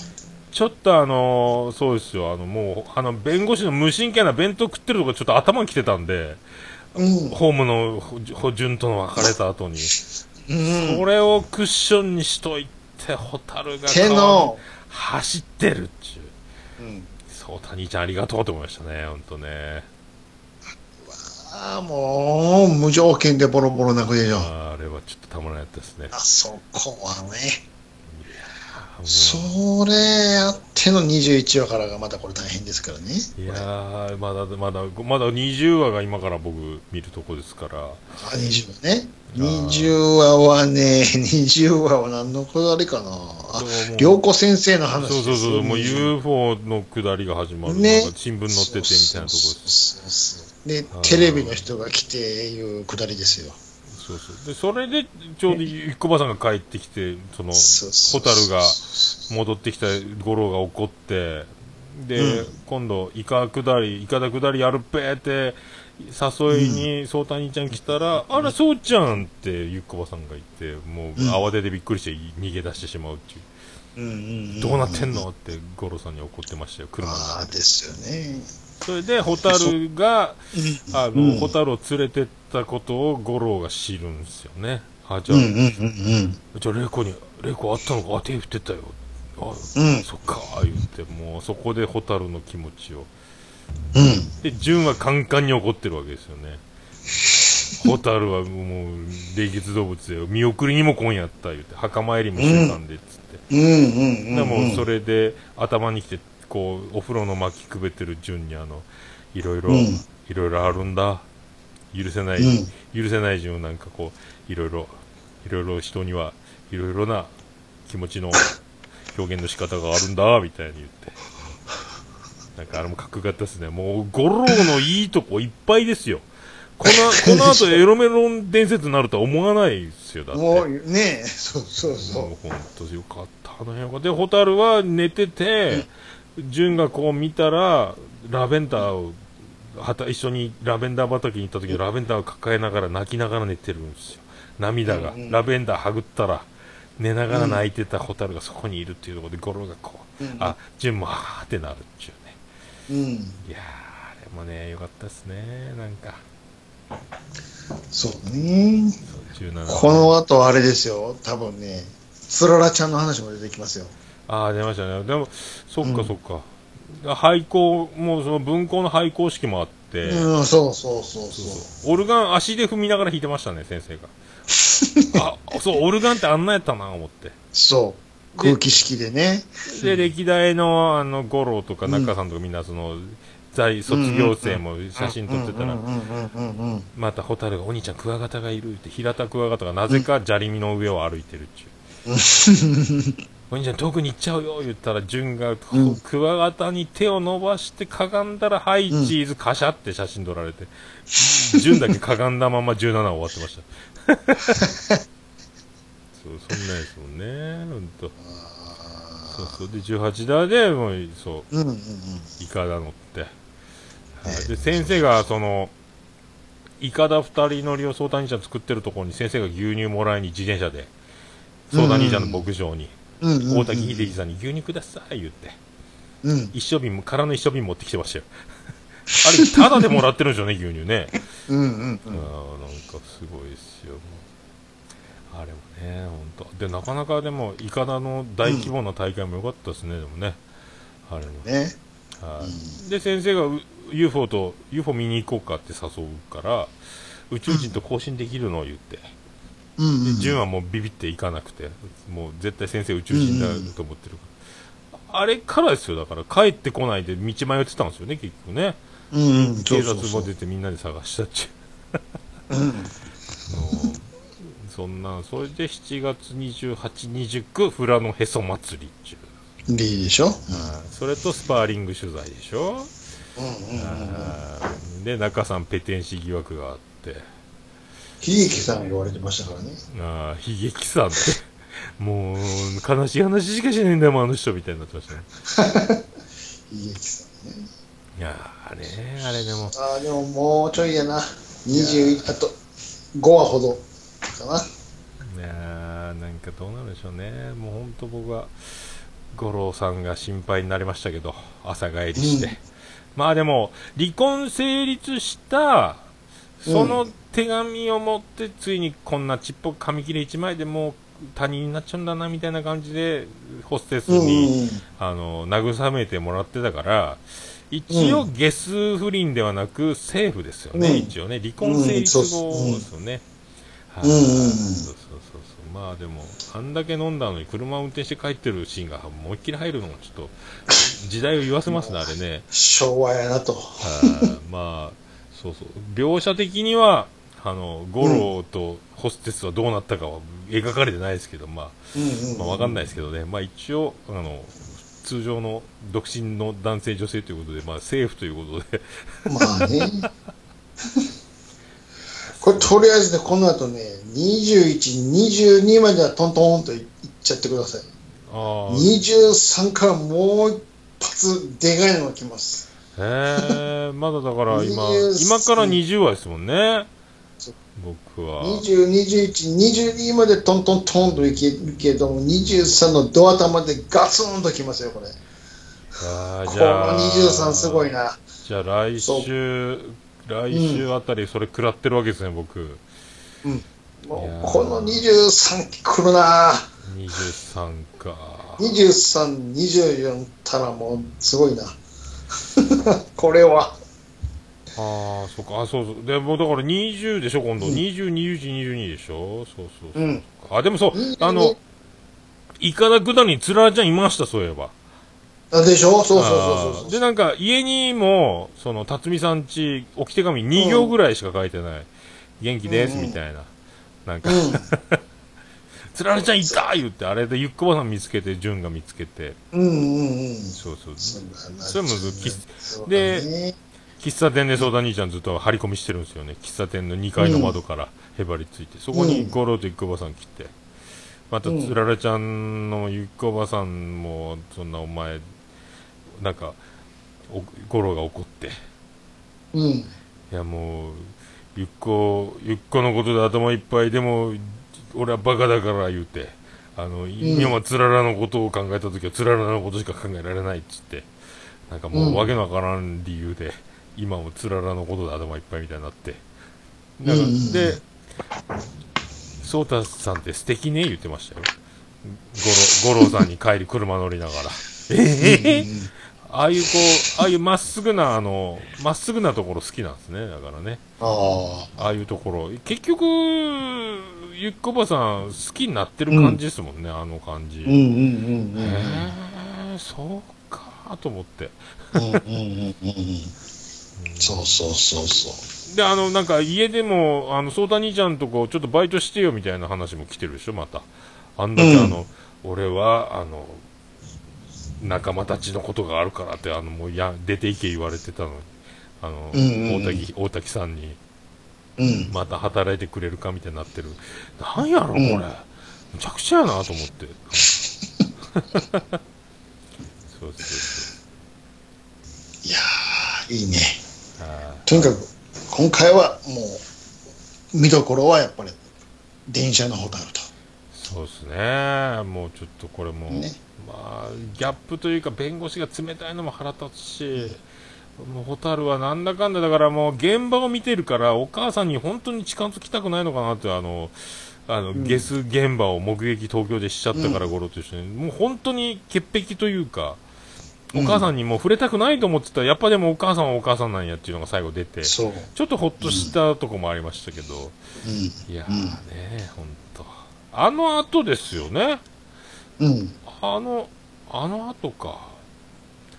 ちょっとあのーそうですよ、あの、もう、あの、弁護士の無神経な弁当食ってるとこちょっと頭に来てたんで、うん。ホームのほ補順との別れた後に、うん。これをクッションにしといて、ホタルが手の走ってるっちゅう。うん。そう、谷ちゃんありがとうと思いましたね、ほんとね。ああ、もう、無条件でボロボロ泣くでしょ。あれはちょっとたまらないですね。あそこはね。それやっての21話からがまたこれ大変ですからね。いやー、まだまだ、まだ20話が今から僕見るとこですから、あ、20話ね。あー20話はね、20話は何のくだりかな。良子先生の話そうそうそう、もう20 UFO の下りが始まる、ね。新聞載っててみたいなとこです。そうそうそうでテレビの人が来ていうくだりですよ。そうそう。で、それで、ちょうど、ゆこばさんが帰ってきて、その、そうそうホタルが戻ってきた五郎が怒って、で、うん。今度、イカ下り、イカだ下りやるっぺーって、誘いに、そうたにちゃん来たら、あら、そうちゃんって、ゆっこばさんが言って、もう、うん慌ててびっくりして逃げ出してしまうっていう。うんうんうんどうなってんのって、五郎さんに怒ってましたよ、車の中で。ああですよね。それで、ホタルが、あの、うんホタルを連れてったことを五郎が知るんですよね。あ、じゃあ、うんうんうんじゃあ、玲子に、玲子あったのかあ、手振ってたよ。あ、うん。うんそっか、言って、もう、そこでホタルの気持ちを。うん。で、純はカンカンに怒ってるわけですよね。ホタルはもう、冷血動物で、見送りにも来んやった、言って、墓参りもしてたんで、つって。うんうんうん。でもうそれで頭にきてこうお風呂の巻きくべてる順にあのいろいろ、うんいろいろあるんだ許せない、うん許せない順なんかこういろいろいろいろ人にはいろいろな気持ちの表現の仕方があるんだみたいに言ってなんかあれもかっこよかったですね。もう五郎のいいとこいっぱいですよ。この [laughs] この後エロメロン伝説になるとは思わないですよだって。もうねえ、そうそうそもう本当よかった、あの辺は。で、ホタルは寝てて、純がこう見たら、ラベンダーを、はた一緒にラベンダー畑に行った時、ラベンダーを抱えながら泣きながら寝てるんですよ。涙が。ラベンダーはぐったら、寝ながら泣いてたホタルがそこにいるっていうところで、ゴロがこう、うん。あ、純もはーってなるっていう。ね。う。うん。いやー、あれもね、よかったですね。なんか、そうね。そう17この後あれですよ。多分ね、つららちゃんの話も出てきますよ。ああ、出ましたね。でも、そっうんかそっか。廃校、もうその分校の廃校式もあって、うん、そうそうそうそオルガン足で踏みながら弾いてましたね、先生が。[laughs] あ、そう、オルガンってあんなやったな、思って。う。そう。空気式でね。で、歴代の、あの、五郎とか中さんとかみんな、その、在卒業生も写真撮ってたら。またホタルが、お兄ちゃんクワガタがいるって、平田クワガタがなぜか砂利の上を歩いてるっちゅう。[laughs] お兄ちゃん遠くに行っちゃうよ言ったら、純が、うんクワガタに手を伸ばしてかがんだら、はい、チうんーズ、カシャって写真撮られて、純だけかがんだまま17終わってました。そう、そんなんですもんね、ほんと。そうそう。で、18打で、もう、そう、うんうんうん。イカダ乗って。はいで、先生が、その、イカダ二人乗りを相談兄ちゃん作ってるところに先生が牛乳もらいに自転車で、相談兄ちゃんの牧場に、うんうんうん大滝秀治さんに牛乳ください言って、うん。一升瓶も、空の一升瓶持ってきてましたよ。[laughs] あれ、タダでもらってるんでしょうね、牛乳ね。うんうんうあーなんん。かすごいですよ。あれもね、本当。で、なかなかでも、イカダの大規模な大会も良かったですね、でもね。あれも。ね。はい、で先生がう UFO と UFO 見に行こうかって誘うから宇宙人と交信できるのを言って、うんうん。で純はもうビビって行かなくてもう絶対先生宇宙人だと思ってるから、あれからですよだから帰ってこないで道迷ってたんですよね結局ねうん警察も出てみんなで探したっちゅううん。[laughs] のそんなそれで7月2829富良野へそ祭りっちゅう、でいいでしょ？はいそれとスパーリング取材でしょ？うんうんで中さんペテン師疑惑があって。悲劇さんが言われてましたからね。ああ悲劇さんって。[laughs] もう悲しい話しかしないんだよあの人みたいになってましたね。[laughs] 悲劇さんね。いやーあれねあれでも。ああ、でももうちょいやな。21、あと5話ほどかな。いやーなんかどうなるでしょうね。もう本当僕は五郎さんが心配になりましたけど朝帰りして、うん。まあでも離婚成立したその手紙を持ってついにこんなちっぽく紙切れ1枚でもう他人になっちゃうんだなみたいな感じでホステスうんに、うん。あの慰めてもらってたから一応ゲス不倫ではなくセーフですよね、うん。一応ね。離婚成立後ですよね、はいうんうんうん。そうそうそうそう。まあでもあんだけ飲んだのに車を運転して帰ってるシーンが思いっきり入るのもちょっと時代を言わせますねあれね。昭和やなと。はい。まあそうそう。描写的にはあの五郎とホステスはどうなったかは描かれてないですけどまあうんうん。まあ、わかんないですけどね、まあ、一応あの、通常の独身の男性、女性ということで、まあ、セーフということで、まあね。[laughs] これとりあえずね、この後ね、21、22まではトントンといっちゃってください。あー23からもう一発でかいのが来ます。へえまだだから今、23今から20話ですもんね僕は。20、21、22までトントントンといけるけども、23のドア玉でガツンときますよ、これ。こあーじゃあの23すごいな。じゃあ来週、来週あたり、それ食らってるわけですね、僕。もいやーうこの23来るな23か。23、24たらもうすごいな。[laughs] これは。ああ、そっか、あ、そうそう。でもだから20でしょ、今度。うん20、21、22でしょそうそうそう。うん。あ、でもそう、22あの、イカダくだりにつららちゃんいました、そういえば。あでしょ？そうそうそうあそうーで、なんか、家にも、その、辰巳さんち、置き手紙2行ぐらいしか書いてない。元気です、うんみたいな。なんか、うん。[laughs] つららちゃんいた言って、あれでゆっこばさん見つけて、潤が見つけて。うんうんうん。そうそう。それもずでね喫茶店で相談兄ちゃんずっと張り込みしてるんですよね。喫茶店の2階の窓からへばりついて。そこに五郎とゆっこばさん来て。また、つららちゃんのゆっこばさんも、そんなお前、なんか、お五郎が怒って。うん。いやもう、ゆっこ、ゆっこのことで頭いっぱいでも、俺はバカだから言うて、あの、今はつららのことを考えたときはつららのことしか考えられないっつって、なんかもう、うんわけのわからん理由で、今もつららのことで頭いっぱいみたいになって。なんかうんうんうんで、ソータさんって素敵ね言ってましたよ。五郎、さんに帰り車乗りながら。ええ？ああいうこう、ああいうまっすぐな、あの、まっすぐなところ好きなんですね。だからね。ああ。ああいうところ。結局、ゆっこばさん好きになってる感じですもんね、あの感じ。うんうんうんうんへえ、そうかと思って。うんうんうんうんうん。そうそうそうそで、あの、なんか家でも、あの、そうた兄ちゃんとこちょっとバイトしてよみたいな話も来てるでしょ、また。あんだけうんあの、俺は、あの、仲間たちのことがあるからって、あの、もうや、出ていけ言われてたのに、あの、うんうんうん大滝、大滝さんに、う。うん。また働いてくれるかみたいになってる。なんやろ、これ。うんむちゃくちゃやなと思って。そうそうそいやー、いいね。とにかく、今回はもう、見どころはやっぱり、電車のホタルと。そうですね。もうちょっとこれも、ねまあ、ギャップというか、弁護士が冷たいのも腹立つし、もう、ホタルはなんだかんだ、だからもう、現場を見てるから、お母さんに本当に近づきたくないのかなって、あの、あの、ん。ゲス現場を目撃東京でしちゃったから、うん。ゴロと一緒に、もう本当に潔癖というか、おうん。母さんにもう触れたくないと思ってた。ら、やっぱでもお母さんはお母さんなんやっていうのが最後出て、ち。ょっとほっとしたとこもありましたけど、いやーうんね、本当。あの後ですよね。うん。うん。あの、あの後か。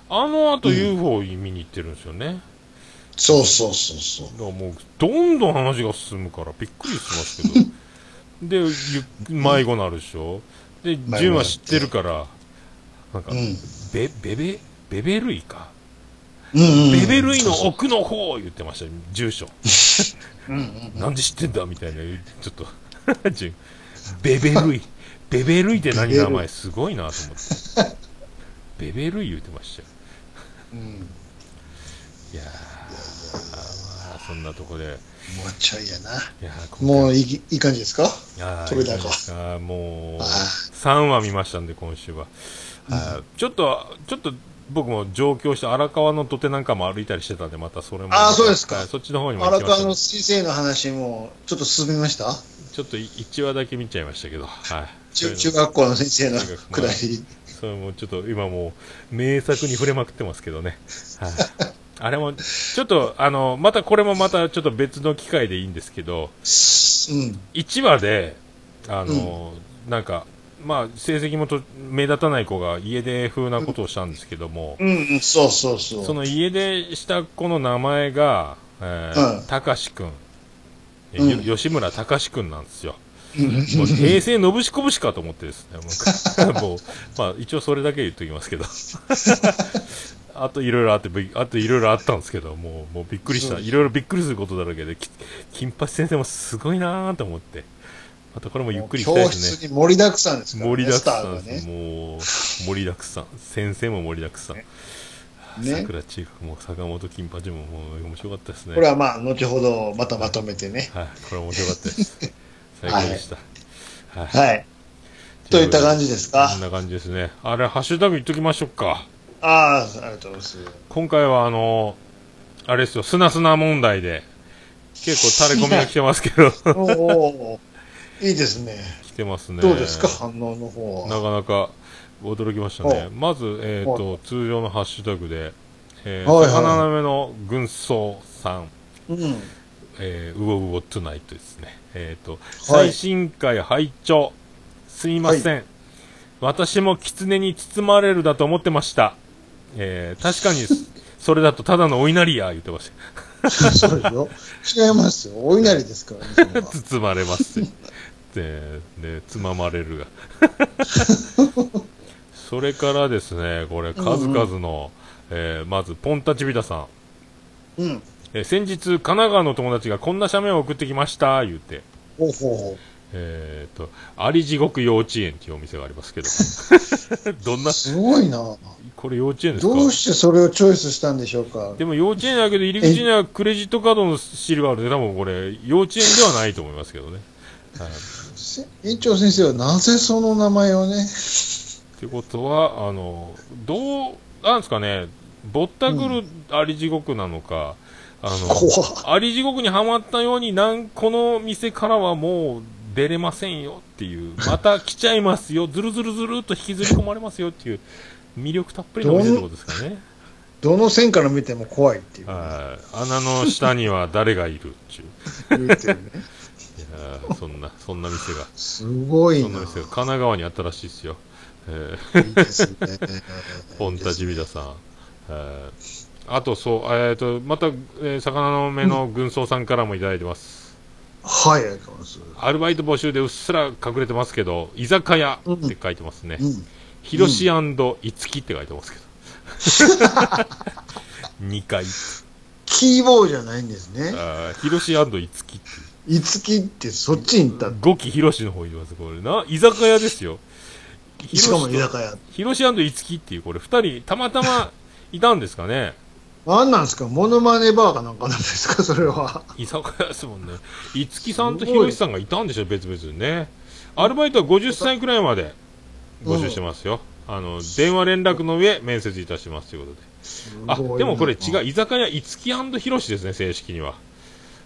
あの後 UFO 見に行ってるんですよね。そうそうそうそう。だからもう、どんどん話が進むからびっくりしますけど。[laughs] で、ゆ迷子なるでしょ。で、子純は知ってるから、なんか、うん。ベ、ベベ、ベベ類か。うんうん。ベベ類の奥の方言ってましたよ、住所。そ [laughs] ううんうん。なんで知ってんだみたいな、ちょっと、[laughs] 純ベベ類。ベベ類って何名前すごいなと思って。[laughs] ベベ類言ってましたよ。うん。いやー、まあ、そんなとこで、もうちょいやな。いやーもういいいい感じですか？いやー取れたかもう、あ3話見ましたんで、今週は。はいちょっと、ちょっと、僕も上京して荒川の土手なんかも歩いたりしてたんで、またそれも。あーそうですかはいそっちの方にも行荒きました川の先生の話もちょっと進みました？ちょっと1話だけ見ちゃいましたけど、はい。中中学校の先生の中学くだり。それもちょっと今もう名作に触れまくってますけどね。はい。あれも、ちょっと、あの、またこれもまたちょっと別の機会でいいんですけど、うん。1話で、あの、なんか、まあ、成績もと目立たない子が家出風なことをしたんですけども、うん、うん、そうそうそう。その家出した子の名前が、えたかしくん、吉村たかしくんなんですよ。うんもう平成のぶしこぶしかと思ってですね、もう [laughs] まあ一応それだけ言っときますけど。[laughs] あといろいろあって、びあといろいろあったんですけど、もう、もうびっくりした。いろいろびっくりすることだらけで、き金八先生もすごいなぁと思って。またこれもゆっくりいきたい教ですね。室に盛りだくさんですからね。盛りだくさんね。もう、盛りだくさん。先生も盛りだくさん。ね桜中学も坂本金八ももう面白かったですね。これはまあ、後ほどまたまとめてね。はい、これ面白かったです。最高でした。はい。はい。といった感じですか？こんな感じですね。あれ、ハッシュタグ言っときましょうか。ああ、ありがとうございます。今回はあの、あれですよ、すなすな問題で、結構垂れ込みが来てますけど、[laughs] おいいですね。来てますね。どうですか、反応の方なは。かなか驚きましたね。まず、えっ、と、通常のハッシュタグで、えー、はいはい魚なめの軍曹さん、うん。えー、うおうおトゥナイトですね。えっ、と、はい最新回拝聴すいません。私も狐に包まれるだと思ってました。えー、確かに、[laughs] それだとただのお稲荷や、言ってました。そうですよ。違いますよ。お稲荷ですからね。[laughs] 包まれますよ。で、で、つままれるが。[laughs] それからですね、これ、数々の、えーまず、ポンタチビタさん。うん。えー先日、神奈川の友達がこんな写メを送ってきました、言うて。ほうほうほえーと、あり地獄幼稚園っていうお店がありますけど。[laughs] どんな？う。、すごいな。これ幼稚園ですか？どうしてそれをチョイスしたんでしょうか。でも幼稚園だけど入り口にはクレジットカードのシールがあるんで、多分これ、幼稚園ではないと思いますけどね。はいせ園長先生はなぜその名前をね？ってことは、あの、どう、なんですかね、ぼったくるあり地獄なのか、あの、あり地獄にはまったように、なん、この店からはもう出れませんよっていう、また来ちゃいますよ、ずるずるずるっと引きずり込まれますよっていう、魅力たっぷりのお店ってことですかね。どの線から見ても怖いっていう。はい。穴の下には誰がいるっていう。言うてるね。いやーそんな、そんな店が、すごいな。そんな店が神奈川にあったらしいですよ。えーいいですね。ポンタジビダさん。えーあと、そう、えっ、と、また、えー魚の目の軍曹さんからもいただいてます。はい、ありがとうございます。アルバイト募集でうっすら隠れてますけど、居酒屋って書いてますね。うん。ひろしいつきって書いてますけど。[laughs] 2回。キーボーじゃないんですね。あーひろしいつきっていつきってそっちに行った。5期ひろしの方います。これな、居酒屋ですよ。しかも居酒屋。いつきっていう、これ2人、たまたまいたんですかね。なんなんですか？モノマネバーかなんかなんですか？[laughs] それは。居酒屋ですもんね。いつきさんとひろしさんがいたんでしょ、別々にね。アルバイトは50歳くらいまで募集してますよ。あの、電話連絡の上、面接いたしますということで。あ、でもこれ違う、居酒屋いつきひろしですね、正式には。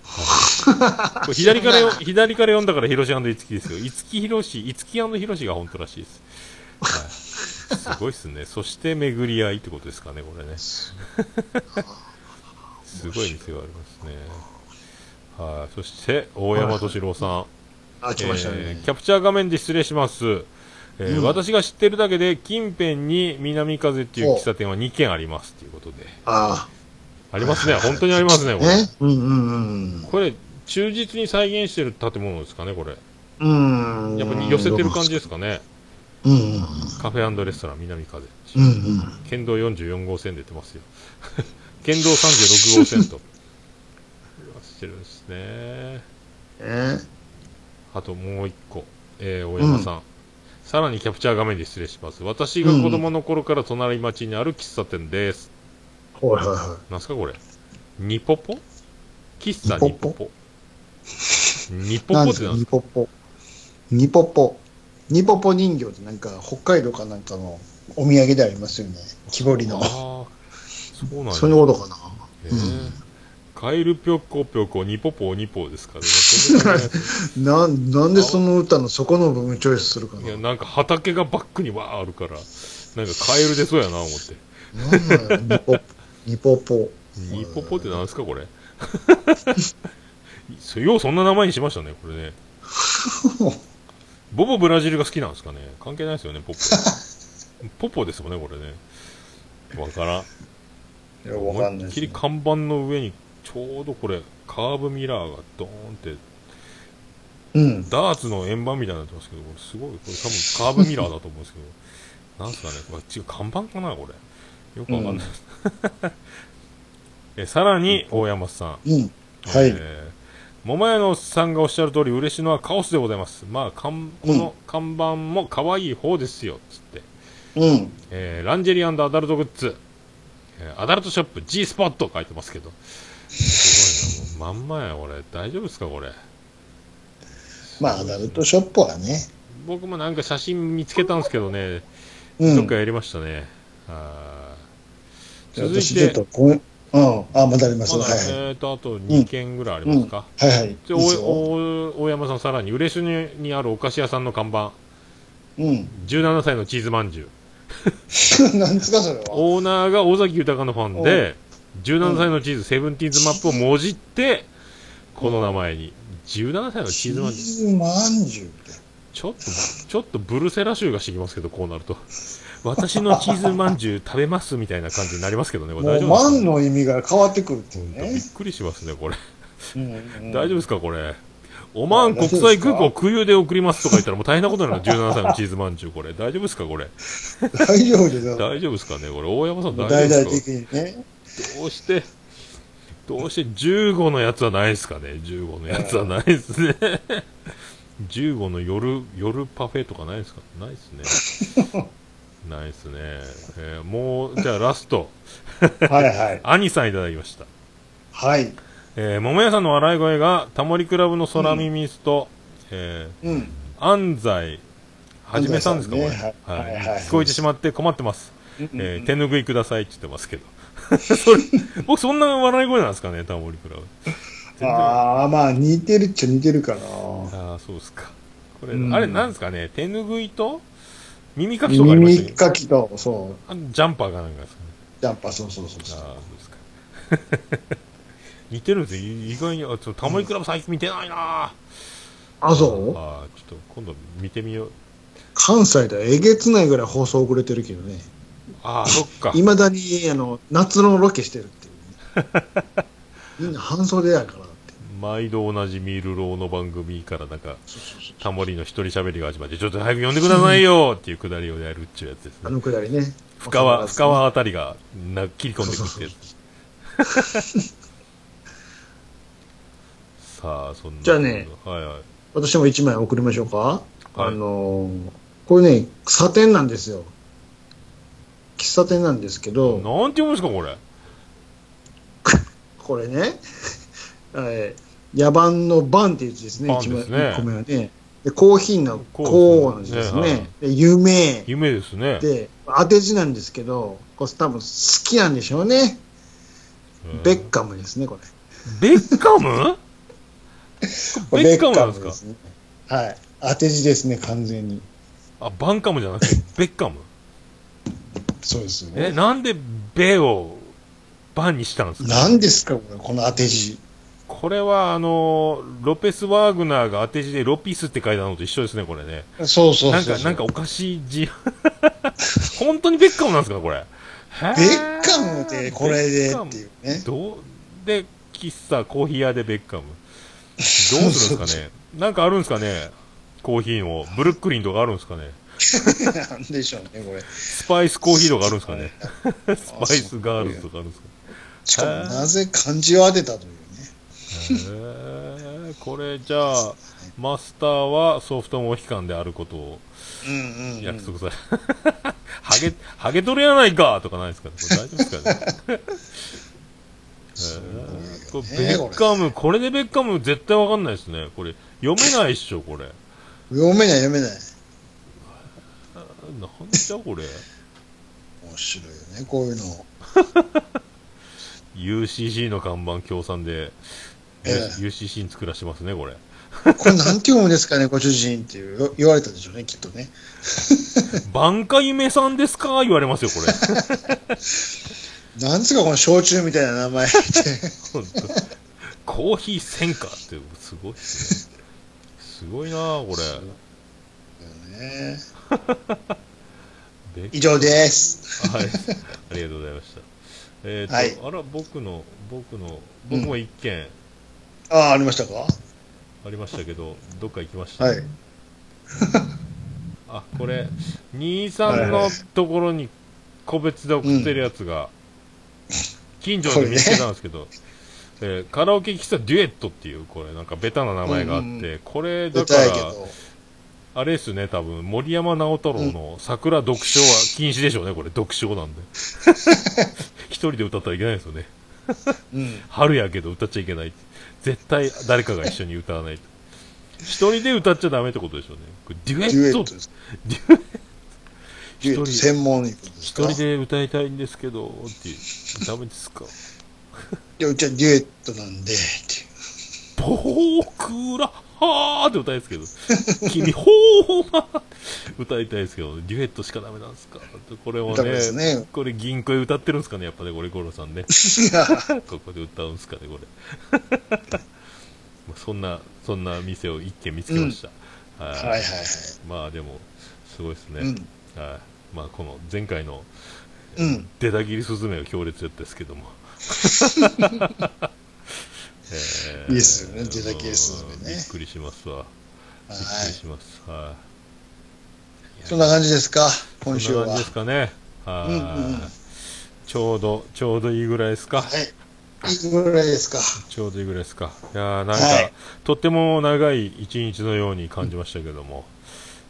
[laughs] 左からよ、左から読んだからひろしいつきですよ。いつきひろし、いつきひろしが本当らしいです。はい、すごいっすね。そして巡り合いってことですかね、これね。すごい店がありますね。はい、そして、大山敏郎さん。あ、来ましたね。えーキャプチャー画面で失礼します。えーうん私が知ってるだけで、近辺に南風っていう喫茶店は2軒ありますっていうことで。あありますね。本当にありますね、あ。これ。ねうんうんこれ、忠実に再現してる建物ですかね、これ。うん。うん。やっぱり寄せてる感じですかね。うんうん。カフェレストラン南風。うんうん。県道44号線出てますよ。[laughs] 県道36号線と。してるんですね。え？あともう一個、えー、大山さん,、さらにキャプチャー画面で失礼します。私が子供の頃から隣町にある喫茶店です。はいはいはなんすかこれ？ニポポ？喫茶ニポポ？ニい。ポポってなんですか？ニポポ。ニポポ。ニポポ人形ってなんか北海道かなんかのお土産でありますよね。木彫りの。ああ、そうなんやそういうことかな。へーカエルぴょっこぴょこ、ニポポニポですからね。な [laughs] ねなん、なんでその歌のそこの部分チョイスするかいや、な。なんか畑がバックにわーあるから、なんかカエル出そうやな、思って。なんだよ、ニポ、[laughs] ニポポ。ニポポってなんですか、これ？[laughs] そようそんな名前にしましたね、これね。ボボブラジルが好きなんですかね？関係ないですよね、ポポ。[laughs] ポポですもんね、これね。わからん。いや、わかんない思いっですね。きり看板の上に、ちょうどこれ、カーブミラーがドーンって、うん。ダーツの円盤みたいになってますけど、これすごい、これ多分カーブミラーだと思うんですけど、なんすかね、これ違う、看板かな、これ。よくわかんないです。[laughs] えさらに、大山さん。うん。はい。えー桃屋のおっさんがおっしゃる通り、嬉しいのはカオスでございます。まあ、かんこの看板も可愛い方ですよ、つって。うん。えーランジェリーアダルトグッズ、えーアダルトショップ G スポット書いてますけど。すごいな、もうまんまや、これ。大丈夫ですか、これ。まあ、アダルトショップはね。僕もなんか写真見つけたんですけどね、うんどっか。やりましたね。あーじゃあ続い私ちょって。うん。あ、まだあります。まだ。えーと、あと2件ぐらいありますか？はいはい。大山さん、さらに、嬉野にあるお菓子屋さんの看板、うん。17歳のチーズまんじゅう。[laughs] なんですか、それは。オーナーが尾崎豊のファンで、17歳のチーズ、セブンティーンズマップをもじって、この名前に。17歳のチチーズまんじゅう。ーズまんじゅうって。ちょっと、ちょっとブルセラ州がしてきますけど、こうなると。私のチーズまんじゅう食べますみたいな感じになりますけどね、これ大丈夫ですか、万の意味が変わってくるっていうびっね。くりしますね、これ。うんうん大丈夫ですか、これ？オマーン国際空港空輸で送りますとか言ったらもう大変なことになる17歳のチーズまんじゅう、これ。大丈夫ですか、これ？大丈夫ですよ。大丈夫ですかね、これ？大山さん大丈夫ですか？的にね。どうして、どうして15のやつはないですかね ?15 のやつはないですね。[laughs] 15の夜、夜パフェとかないですか？ないですね。[laughs] ないですね。えーもう、じゃあラスト。はいはい。[laughs] 兄さんいただきました。はい。えー、桃屋さんの笑い声が、タモリクラブの空耳スと、えーうん。安西はじめさんですか、これ、はいはいはいはい聞こえてしまって困ってます。うんえー手拭いくださいって言ってますけど。[laughs] 僕そんな笑い声なんですかね、タモリクラブ。あああ、まあ、似てるっちゃ似てるかな。あー、そうですか。これ、うんあれなんですかね、手拭いと耳かきとかありました耳かきと、そう、あジャンパーかなんかですかね。ジャンパー、そうそうそうあそう。あ、そうですか。[laughs] 似てるんですよ。い意外に、あちょっとタモリクラブ最近見てないなああ、そう？あーちょっと今度見てみよう。関西ではえげつないぐらい放送遅れてるけどね。ああ、そっか。いまだに、あの、夏のロケしてるっていう、ね。[laughs] みんな半袖やから。毎度同じミールローの番組からなんか。タモリの一人喋りが始まって、ちょっと早く呼んでくださいよ [laughs] っていうくだりをやるっていうやつですあね。のくだりね。深川、深川は。あたりがな切り込んでくるってやつ。さあ、そんな。じゃあね。はいはい。私も一枚送りましょうか。はいあのーこれね、喫茶店なんですよ。喫茶店なんですけど、なんて読むんですか、これ。[laughs] これね、[laughs] えー野蛮の番っていう字ですね、一枚番ですね一個目はね。で、コーヒーのコーの字ですねはいね。で、夢。夢ですね。で、当て字なんですけど、これ多分好きなんでしょうね。うんベッカムですね、こベッカム？れ。[laughs] ベッカムなんですか？すね。はい。当て字ですね、完全に。あ、バンカムじゃなくて、[laughs] ベッカム？そうですよえ、なんでベをバンにしたんですか？何ですか、これ、この当て字。これは、あのロペス・ワーグナーが当て字でロピスって書いたのと一緒ですね、これね。そうそう。なんか、なんかおかしい字。[laughs] 本当にベッカムなんですか、これ？ベベッカムでこれでっていうね。どう？で、喫茶、コーヒー屋でベッカム。どうするんですかね？なんかあるんですかね？コーヒーの、ブルックリンとかあるんですかね？[laughs] なんでしょうね、これ。スパイスコーヒーとかあるんですかね？[laughs] スパイスガールズとかあるんですかしかも、なぜ漢字を当てたというね。へーこれじゃあ、マスターはソフトモヒカンであることをうんうん、約束され、ハゲ、ハゲ取れやないかとかないですかねこれ大丈夫ですかねへー [laughs] これベッカム、これでベッカム絶対わかんないですね。これ、読めないっしょ、これ。読めない読めない。なんじゃこれ。面白いよね、こういうの。[laughs] UCC の看板協賛で、ええ UCC に作らしてますね、これ。これなんて読むんですかね、ご主人っていう言われたでしょうね、きっとね。[laughs] 挽回夢さんですか？言われますよ、これ。[laughs] なんですか、この焼酎みたいな名前って。[laughs] コーヒー専科って、すごいっすね。すごいなこれ。ねで以上です。はい。ありがとうございました。えっ、と、はいあら、僕の、僕の、僕も一件ああ、ありましたか？ありましたけど、どっか行きました、はい。[laughs] あ、これ、兄さんのところに個別で送ってるやつが、近所で見つけたんですけど、[laughs] えーカラオケ喫茶デュエットっていう、これなんかベタな名前があって、うんうこれだ出からたいけ、ど。あれですね、多分森山直太朗の桜読書は禁止でしょうね、これ、読書なんで。[laughs] 一人で歌ったらいけないですよね。うん。春やけど歌っちゃいけない。絶対誰かが一緒に歌わないと。一人で歌っちゃダメってことでしょうね。これデュエデュエット。デュエットデュエット専門一人で歌いたいんですけど、っていう。ダメですか？いや、うちはデュエットなんで、っていう。僕らはーって歌いですけど、[laughs] 君ほーまー歌いたいですけど、デュエットしかダメなんですか？これをダメですね、ね。これ銀行で歌ってるんですかね、やっぱね、これ五郎さんね。ここで歌うんですかね、これ。[laughs] まあそんな、そんな店を一軒見つけました。はいはいはいはい。まあでも、すごいですね。うん。はい。まあこの前回のうん。出た切りスズメは強烈だったですけども。[laughs] えいいっすよね出た切りスズメねびっくりしますわ。びっくはい。りします。はい。そんな感じですか、今週は。そんな感じですかね。はい、ちょうど、ちょうどいいぐらいですか？はい。いいぐらいですか。ちょうどいいぐらいですか。いやーなんか、はいとっても長い一日のように感じましたけども。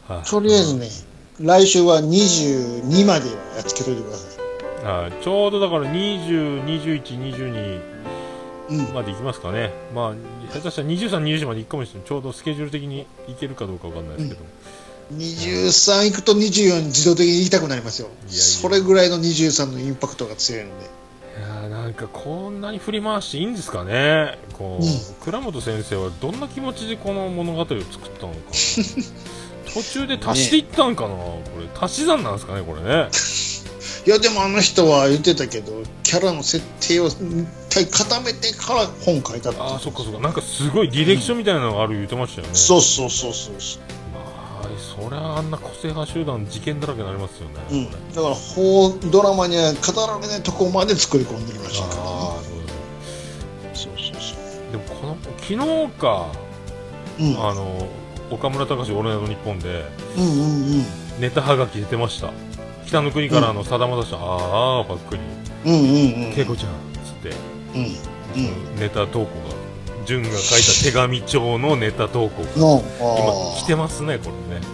はいとりあえずね、来週は22まではやっつけといてくださはいちょうどだから20、21、22い。うん。まで行きますかね。まあ、下手したら23、24まで行くかもしれない。ちょうどスケジュール的に行けるかどうかわかんないですけども。23行くと24に自動的に言いたくなりますよ。いやいやそれぐらいの23のインパクトが強いので。いやーなんかこんなに振り回していいんですかね。こう、うん倉本先生はどんな気持ちでこの物語を作ったのかな。[laughs] 途中で足していったんかな、これ足し算なんですかねこれねいや、でもあの人は言ってたけど、キャラの設定を一体固めてから本書いたってああそっかそっか。なんかすごいディレクションみたいなのがある言ってましたよね、そうそうそうそうそう。まあそりゃあんな個性派集団事件だらけになりますよね、うん。だから法ドラマには語られないとこまで作り込んでるらしいからね。ああそうそうそうそでもこの昨日かう、うん、あの岡村隆史オールナイトニッポンでうんうんうん。ネタはがき出てました北の国からあのさだまさしさん、ああパックリうんうんうん。恵子ちゃんっつって、うんうん。ネタ投稿が潤が書いた手紙帳のネタ投稿がの今来てまますねこれね。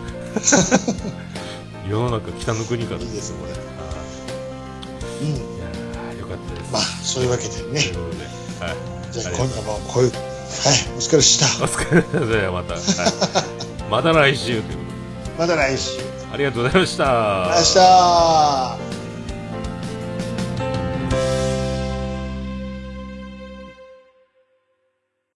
[laughs] 世の中北の国からですよこれ。うん。いやーよかったです。まあそういうわけでというねことではい。じゃあ今夜もこういうはいお疲れでした。お疲れした。また、はい、[laughs] また来週ということで。また来週ありがとうございました。明日